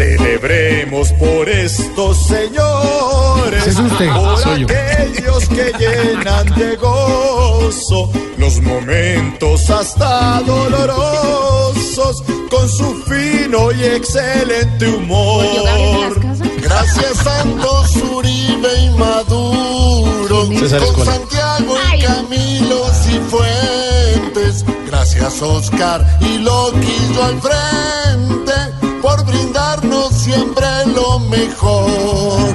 Oremos por estos señores, Ese es usted, por soy yo. aquellos que llenan de gozo los momentos hasta dolorosos con su fino y excelente humor. Gracias Santos Uribe y Maduro, César con. Santiago y Camilo Cifuentes. Gracias Oscar y Loquillo al mejor.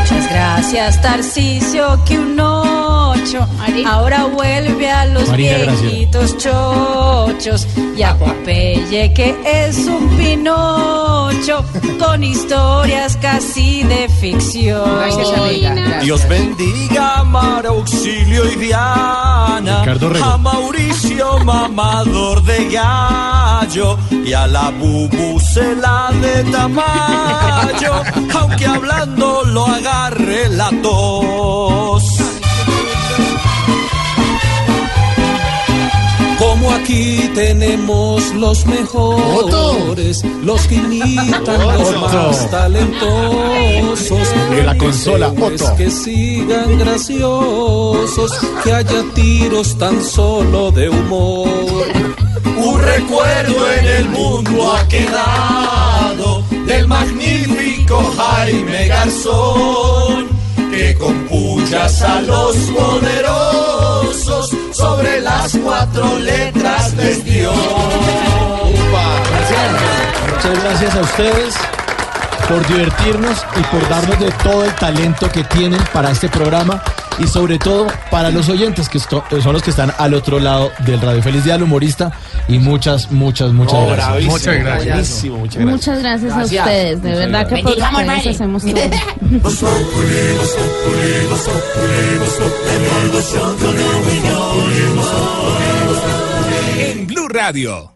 Muchas gracias, Tarcisio, que un ocho. Ahora vuelve a los Marina viejitos chochos. Y a Popeye que es un pinocho con historias casi de ficción. Dios bendiga a Mara Auxilio y Diana, Ricardo Rego. a Mauricio Mamador de Y a la bubucela de Tamayo, aunque hablando lo agarre la tos. Como aquí tenemos los mejores, los que imitan los más talentosos. De la consola, Otto. que sigan graciosos, que haya tiros tan solo de humor. Un recuerdo en el mundo ha quedado del magnífico Jaime Garzón, que con puchas a los poderosos sobre las cuatro letras les dio. Muchas gracias a ustedes por divertirnos y por darnos de todo el talento que tienen para este programa y sobre todo para los oyentes que son los que están al otro lado del radio. Feliz día al humorista y muchas, muchas, muchas gracias. Muchas gracias. Buenísimo, muchas gracias. Muchas gracias, a ustedes, de verdad que por Bendigamos, ustedes Mari. hacemos todo. En Blue Radio.